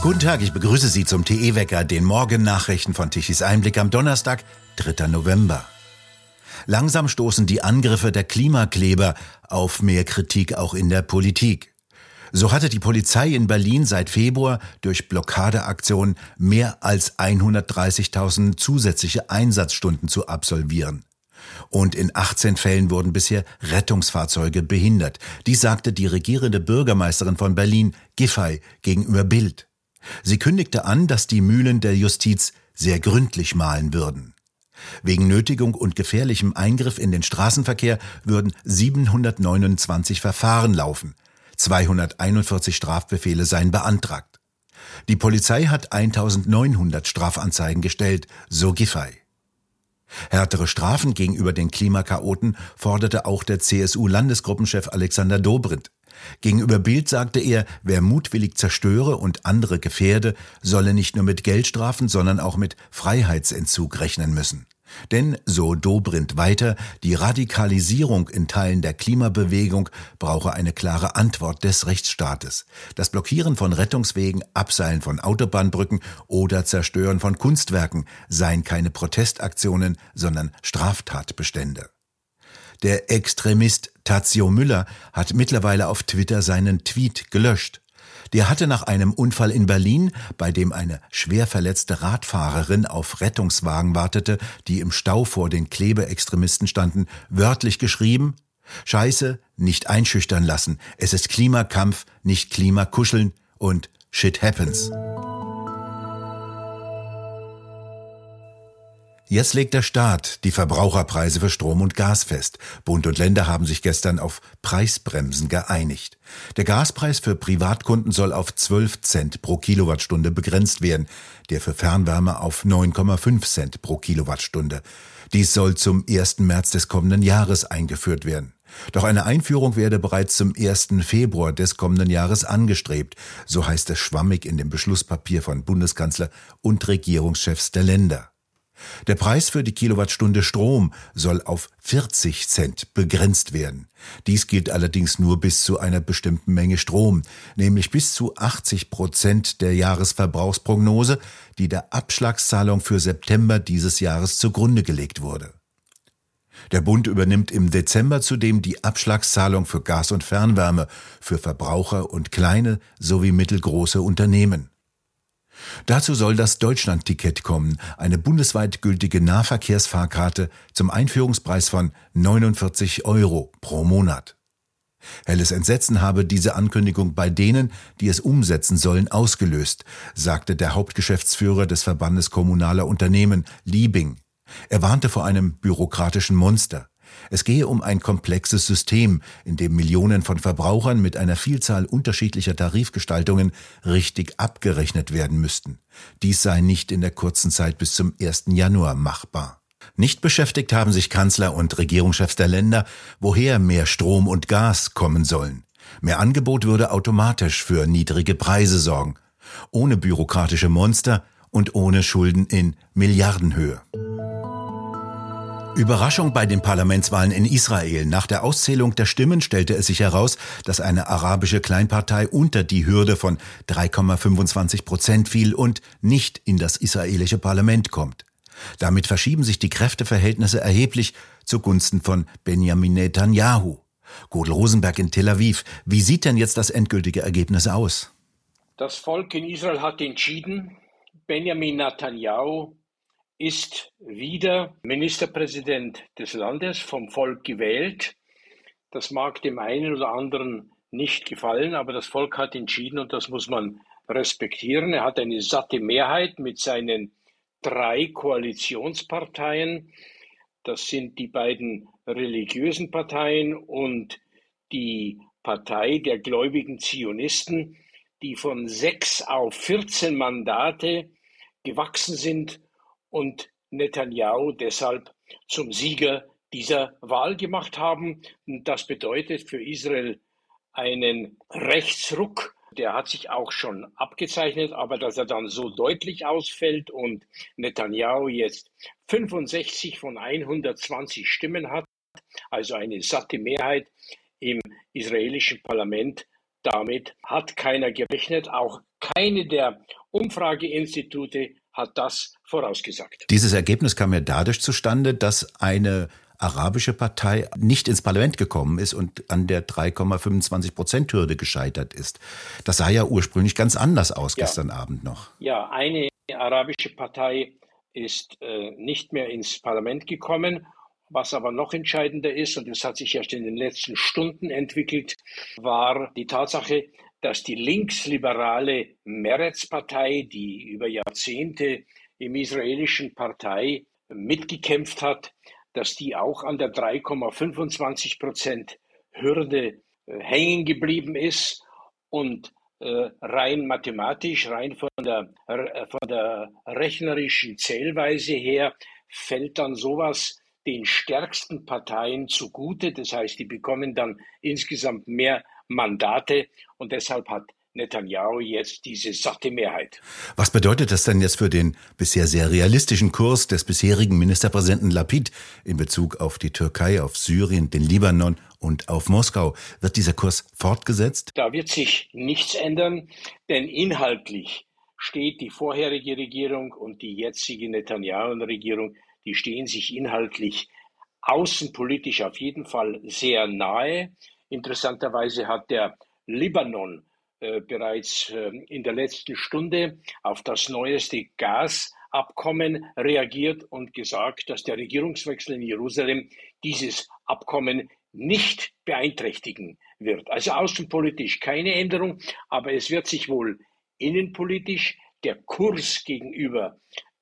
Guten Tag, ich begrüße Sie zum TE-Wecker, den Morgennachrichten von Tichys Einblick am Donnerstag, 3. November. Langsam stoßen die Angriffe der Klimakleber auf mehr Kritik auch in der Politik. So hatte die Polizei in Berlin seit Februar durch Blockadeaktionen mehr als 130.000 zusätzliche Einsatzstunden zu absolvieren. Und in 18 Fällen wurden bisher Rettungsfahrzeuge behindert. Dies sagte die regierende Bürgermeisterin von Berlin, Giffey, gegenüber Bild. Sie kündigte an, dass die Mühlen der Justiz sehr gründlich mahlen würden. Wegen Nötigung und gefährlichem Eingriff in den Straßenverkehr würden 729 Verfahren laufen. 241 Strafbefehle seien beantragt. Die Polizei hat 1900 Strafanzeigen gestellt, so Giffey. Härtere Strafen gegenüber den Klimakaoten forderte auch der CSU-Landesgruppenchef Alexander Dobrindt. Gegenüber Bild sagte er, wer mutwillig zerstöre und andere gefährde, solle nicht nur mit Geldstrafen, sondern auch mit Freiheitsentzug rechnen müssen. Denn, so Dobrindt weiter, die Radikalisierung in Teilen der Klimabewegung brauche eine klare Antwort des Rechtsstaates. Das Blockieren von Rettungswegen, Abseilen von Autobahnbrücken oder Zerstören von Kunstwerken seien keine Protestaktionen, sondern Straftatbestände. Der Extremist Tazio Müller hat mittlerweile auf Twitter seinen Tweet gelöscht. Der hatte nach einem Unfall in Berlin, bei dem eine schwer verletzte Radfahrerin auf Rettungswagen wartete, die im Stau vor den Klebeextremisten standen, wörtlich geschrieben Scheiße, nicht einschüchtern lassen. Es ist Klimakampf, nicht Klimakuscheln und Shit happens. Jetzt legt der Staat die Verbraucherpreise für Strom und Gas fest. Bund und Länder haben sich gestern auf Preisbremsen geeinigt. Der Gaspreis für Privatkunden soll auf 12 Cent pro Kilowattstunde begrenzt werden, der für Fernwärme auf 9,5 Cent pro Kilowattstunde. Dies soll zum 1. März des kommenden Jahres eingeführt werden. Doch eine Einführung werde bereits zum 1. Februar des kommenden Jahres angestrebt, so heißt es schwammig in dem Beschlusspapier von Bundeskanzler und Regierungschefs der Länder. Der Preis für die Kilowattstunde Strom soll auf 40 Cent begrenzt werden. Dies gilt allerdings nur bis zu einer bestimmten Menge Strom, nämlich bis zu 80 Prozent der Jahresverbrauchsprognose, die der Abschlagszahlung für September dieses Jahres zugrunde gelegt wurde. Der Bund übernimmt im Dezember zudem die Abschlagszahlung für Gas und Fernwärme für Verbraucher und kleine sowie mittelgroße Unternehmen. Dazu soll das Deutschlandticket kommen, eine bundesweit gültige Nahverkehrsfahrkarte zum Einführungspreis von 49 Euro pro Monat. Helles Entsetzen habe diese Ankündigung bei denen, die es umsetzen sollen, ausgelöst, sagte der Hauptgeschäftsführer des Verbandes kommunaler Unternehmen, Liebing. Er warnte vor einem bürokratischen Monster. Es gehe um ein komplexes System, in dem Millionen von Verbrauchern mit einer Vielzahl unterschiedlicher Tarifgestaltungen richtig abgerechnet werden müssten. Dies sei nicht in der kurzen Zeit bis zum 1. Januar machbar. Nicht beschäftigt haben sich Kanzler und Regierungschefs der Länder, woher mehr Strom und Gas kommen sollen. Mehr Angebot würde automatisch für niedrige Preise sorgen, ohne bürokratische Monster und ohne Schulden in Milliardenhöhe. Überraschung bei den Parlamentswahlen in Israel. Nach der Auszählung der Stimmen stellte es sich heraus, dass eine arabische Kleinpartei unter die Hürde von 3,25 Prozent fiel und nicht in das israelische Parlament kommt. Damit verschieben sich die Kräfteverhältnisse erheblich zugunsten von Benjamin Netanyahu. Gudel Rosenberg in Tel Aviv. Wie sieht denn jetzt das endgültige Ergebnis aus? Das Volk in Israel hat entschieden, Benjamin Netanyahu ist wieder Ministerpräsident des Landes vom Volk gewählt. Das mag dem einen oder anderen nicht gefallen, aber das Volk hat entschieden und das muss man respektieren. Er hat eine satte Mehrheit mit seinen drei Koalitionsparteien. Das sind die beiden religiösen Parteien und die Partei der gläubigen Zionisten, die von sechs auf 14 Mandate gewachsen sind und Netanyahu deshalb zum Sieger dieser Wahl gemacht haben. Das bedeutet für Israel einen Rechtsruck. Der hat sich auch schon abgezeichnet, aber dass er dann so deutlich ausfällt und Netanyahu jetzt 65 von 120 Stimmen hat, also eine satte Mehrheit im israelischen Parlament, damit hat keiner gerechnet, auch keine der Umfrageinstitute hat das vorausgesagt. Dieses Ergebnis kam ja dadurch zustande, dass eine arabische Partei nicht ins Parlament gekommen ist und an der 3,25 Prozent Hürde gescheitert ist. Das sah ja ursprünglich ganz anders aus ja. gestern Abend noch. Ja, eine arabische Partei ist äh, nicht mehr ins Parlament gekommen. Was aber noch entscheidender ist, und das hat sich erst in den letzten Stunden entwickelt, war die Tatsache, dass die linksliberale Meretz-Partei, die über Jahrzehnte im israelischen Partei mitgekämpft hat, dass die auch an der 3,25 Prozent Hürde äh, hängen geblieben ist und äh, rein mathematisch, rein von der, äh, von der rechnerischen Zählweise her, fällt dann sowas den stärksten Parteien zugute. Das heißt, die bekommen dann insgesamt mehr Mandate und deshalb hat Netanyahu jetzt diese satte Mehrheit. Was bedeutet das denn jetzt für den bisher sehr realistischen Kurs des bisherigen Ministerpräsidenten Lapid in Bezug auf die Türkei, auf Syrien, den Libanon und auf Moskau? Wird dieser Kurs fortgesetzt? Da wird sich nichts ändern, denn inhaltlich steht die vorherige Regierung und die jetzige Netanyahu-Regierung, die stehen sich inhaltlich außenpolitisch auf jeden Fall sehr nahe. Interessanterweise hat der Libanon äh, bereits äh, in der letzten Stunde auf das neueste Gasabkommen reagiert und gesagt, dass der Regierungswechsel in Jerusalem dieses Abkommen nicht beeinträchtigen wird. Also außenpolitisch keine Änderung, aber es wird sich wohl innenpolitisch der Kurs gegenüber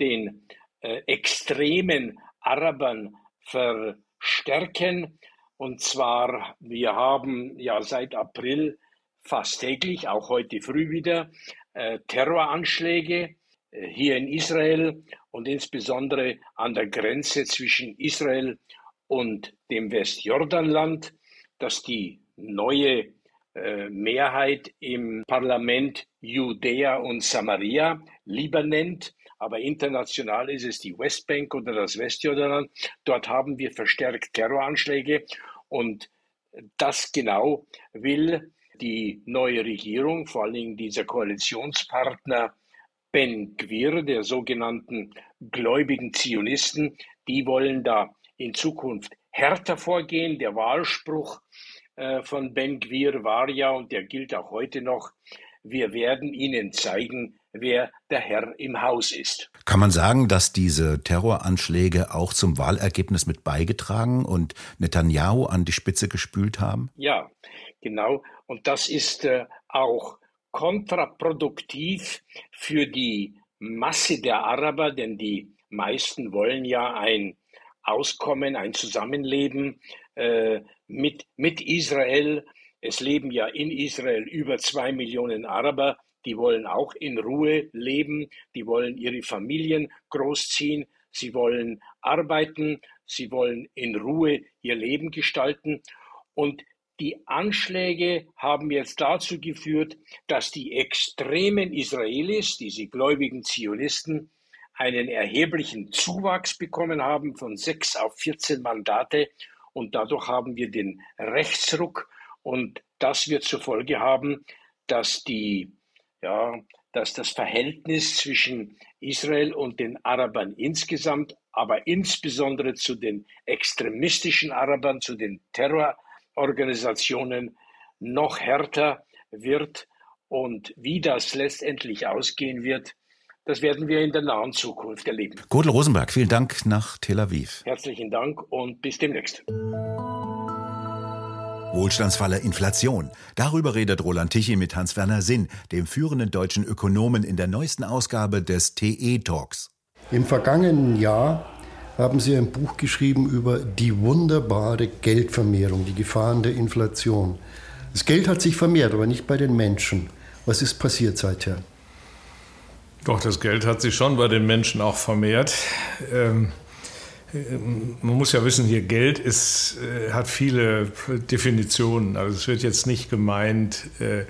den äh, extremen Arabern verstärken. Und zwar, wir haben ja seit April fast täglich, auch heute früh wieder, äh, Terroranschläge äh, hier in Israel und insbesondere an der Grenze zwischen Israel und dem Westjordanland, dass die neue äh, Mehrheit im Parlament Judäa und Samaria lieber nennt, aber international ist es die Westbank oder das Westjordanland. Dort haben wir verstärkt Terroranschläge und das genau will die neue Regierung, vor allen Dingen dieser Koalitionspartner Ben Gwir, der sogenannten gläubigen Zionisten, die wollen da in Zukunft härter vorgehen. Der Wahlspruch äh, von Ben Gwir war ja, und der gilt auch heute noch, wir werden ihnen zeigen, wer der Herr im Haus ist. Kann man sagen, dass diese Terroranschläge auch zum Wahlergebnis mit beigetragen und Netanyahu an die Spitze gespült haben? Ja, genau. Und das ist äh, auch kontraproduktiv für die Masse der Araber, denn die meisten wollen ja ein Auskommen, ein Zusammenleben äh, mit, mit Israel. Es leben ja in Israel über zwei Millionen Araber, die wollen auch in Ruhe leben, die wollen ihre Familien großziehen, sie wollen arbeiten, sie wollen in Ruhe ihr Leben gestalten. Und die Anschläge haben jetzt dazu geführt, dass die extremen Israelis, diese gläubigen Zionisten, einen erheblichen Zuwachs bekommen haben von sechs auf 14 Mandate. Und dadurch haben wir den Rechtsruck. Und das wird zur Folge haben, dass die, ja, dass das Verhältnis zwischen Israel und den Arabern insgesamt, aber insbesondere zu den extremistischen Arabern, zu den Terror Organisationen noch härter wird. Und wie das letztendlich ausgehen wird, das werden wir in der nahen Zukunft erleben. Godel Rosenberg, vielen Dank nach Tel Aviv. Herzlichen Dank und bis demnächst. Wohlstandsfalle Inflation. Darüber redet Roland Tichy mit Hans-Werner Sinn, dem führenden deutschen Ökonomen in der neuesten Ausgabe des TE Talks. Im vergangenen Jahr haben Sie ein Buch geschrieben über die wunderbare Geldvermehrung, die Gefahren der Inflation. Das Geld hat sich vermehrt, aber nicht bei den Menschen. Was ist passiert seither? Doch, das Geld hat sich schon bei den Menschen auch vermehrt. Ähm, man muss ja wissen, hier Geld ist, äh, hat viele Definitionen. Also es wird jetzt nicht gemeint, äh,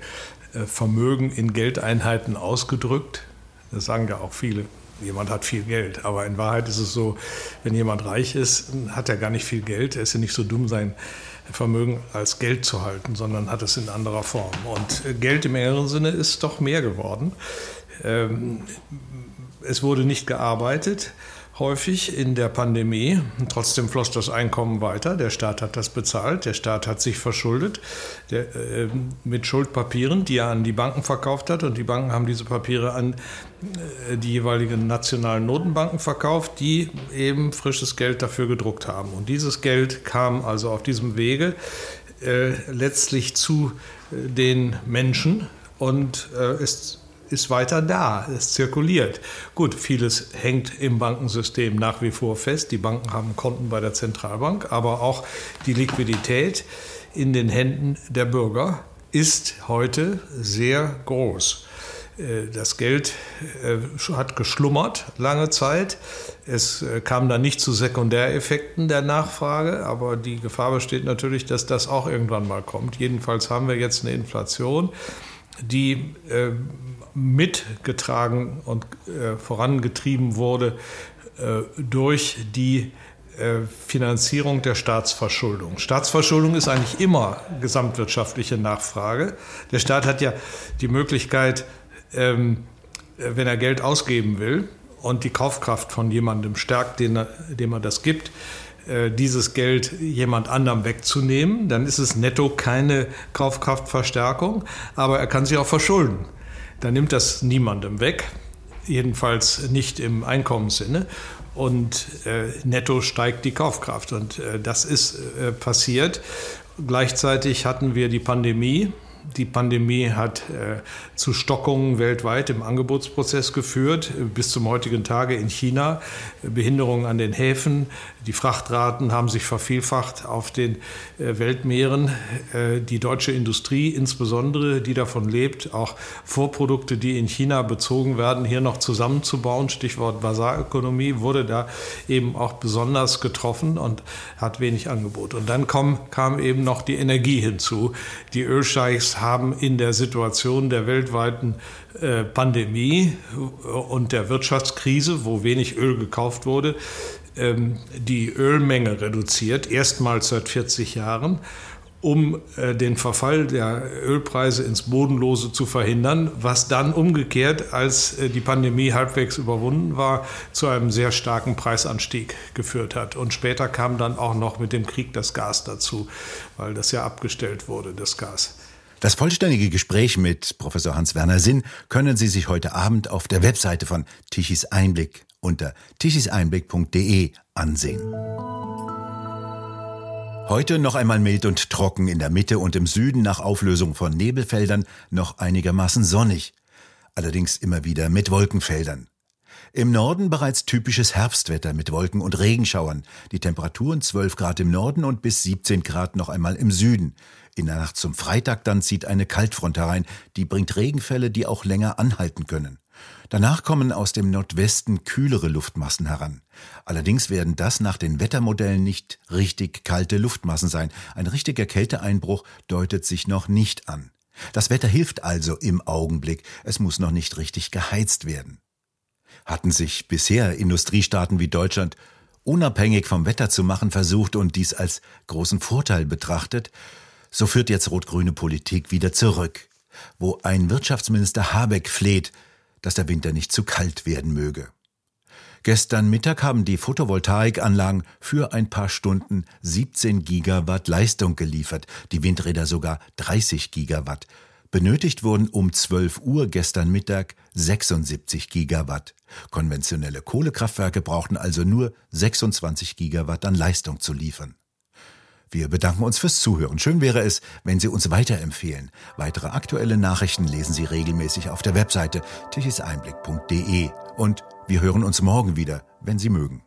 Vermögen in Geldeinheiten ausgedrückt. Das sagen ja auch viele jemand hat viel Geld. Aber in Wahrheit ist es so, wenn jemand reich ist, hat er gar nicht viel Geld. Er ist ja nicht so dumm, sein Vermögen als Geld zu halten, sondern hat es in anderer Form. Und Geld im engeren Sinne ist doch mehr geworden. Ähm, es wurde nicht gearbeitet häufig in der Pandemie. Trotzdem floss das Einkommen weiter. Der Staat hat das bezahlt. Der Staat hat sich verschuldet der, äh, mit Schuldpapieren, die er an die Banken verkauft hat. Und die Banken haben diese Papiere an äh, die jeweiligen nationalen Notenbanken verkauft, die eben frisches Geld dafür gedruckt haben. Und dieses Geld kam also auf diesem Wege äh, letztlich zu äh, den Menschen und äh, ist ist weiter da, es zirkuliert. Gut, vieles hängt im Bankensystem nach wie vor fest. Die Banken haben Konten bei der Zentralbank, aber auch die Liquidität in den Händen der Bürger ist heute sehr groß. Äh, das Geld äh, hat geschlummert lange Zeit. Es äh, kam dann nicht zu Sekundäreffekten der Nachfrage, aber die Gefahr besteht natürlich, dass das auch irgendwann mal kommt. Jedenfalls haben wir jetzt eine Inflation, die mitgetragen und äh, vorangetrieben wurde äh, durch die äh, Finanzierung der Staatsverschuldung. Staatsverschuldung ist eigentlich immer gesamtwirtschaftliche Nachfrage. Der Staat hat ja die Möglichkeit, ähm, wenn er Geld ausgeben will und die Kaufkraft von jemandem stärkt, dem er das gibt, äh, dieses Geld jemand anderem wegzunehmen, dann ist es netto keine Kaufkraftverstärkung, aber er kann sich auch verschulden dann nimmt das niemandem weg, jedenfalls nicht im Einkommenssinne. Und äh, netto steigt die Kaufkraft. Und äh, das ist äh, passiert. Gleichzeitig hatten wir die Pandemie, die Pandemie hat äh, zu Stockungen weltweit im Angebotsprozess geführt, bis zum heutigen Tage in China. Behinderungen an den Häfen, die Frachtraten haben sich vervielfacht auf den äh, Weltmeeren. Äh, die deutsche Industrie insbesondere, die davon lebt, auch Vorprodukte, die in China bezogen werden, hier noch zusammenzubauen, Stichwort Basarökonomie, wurde da eben auch besonders getroffen und hat wenig Angebot. Und dann kam, kam eben noch die Energie hinzu. Die Ölscheichs haben in der Situation der weltweiten äh, Pandemie und der Wirtschaftskrise, wo wenig Öl gekauft wurde, ähm, die Ölmenge reduziert, erstmals seit 40 Jahren, um äh, den Verfall der Ölpreise ins Bodenlose zu verhindern, was dann umgekehrt, als äh, die Pandemie halbwegs überwunden war, zu einem sehr starken Preisanstieg geführt hat. Und später kam dann auch noch mit dem Krieg das Gas dazu, weil das ja abgestellt wurde, das Gas. Das vollständige Gespräch mit Professor Hans-Werner Sinn können Sie sich heute Abend auf der Webseite von Tichys Einblick unter tichiseinblick.de ansehen. Heute noch einmal mild und trocken in der Mitte und im Süden nach Auflösung von Nebelfeldern noch einigermaßen sonnig, allerdings immer wieder mit Wolkenfeldern. Im Norden bereits typisches Herbstwetter mit Wolken und Regenschauern. Die Temperaturen 12 Grad im Norden und bis 17 Grad noch einmal im Süden. In der Nacht zum Freitag dann zieht eine Kaltfront herein, die bringt Regenfälle, die auch länger anhalten können. Danach kommen aus dem Nordwesten kühlere Luftmassen heran. Allerdings werden das nach den Wettermodellen nicht richtig kalte Luftmassen sein. Ein richtiger Kälteeinbruch deutet sich noch nicht an. Das Wetter hilft also im Augenblick. Es muss noch nicht richtig geheizt werden. Hatten sich bisher Industriestaaten wie Deutschland unabhängig vom Wetter zu machen versucht und dies als großen Vorteil betrachtet, so führt jetzt rot-grüne Politik wieder zurück, wo ein Wirtschaftsminister Habeck fleht, dass der Winter nicht zu kalt werden möge. Gestern Mittag haben die Photovoltaikanlagen für ein paar Stunden 17 Gigawatt Leistung geliefert, die Windräder sogar 30 Gigawatt. Benötigt wurden um 12 Uhr gestern Mittag 76 Gigawatt. Konventionelle Kohlekraftwerke brauchten also nur 26 Gigawatt an Leistung zu liefern. Wir bedanken uns fürs Zuhören. Schön wäre es, wenn Sie uns weiterempfehlen. Weitere aktuelle Nachrichten lesen Sie regelmäßig auf der Webseite tichiseinblick.de. Und wir hören uns morgen wieder, wenn Sie mögen.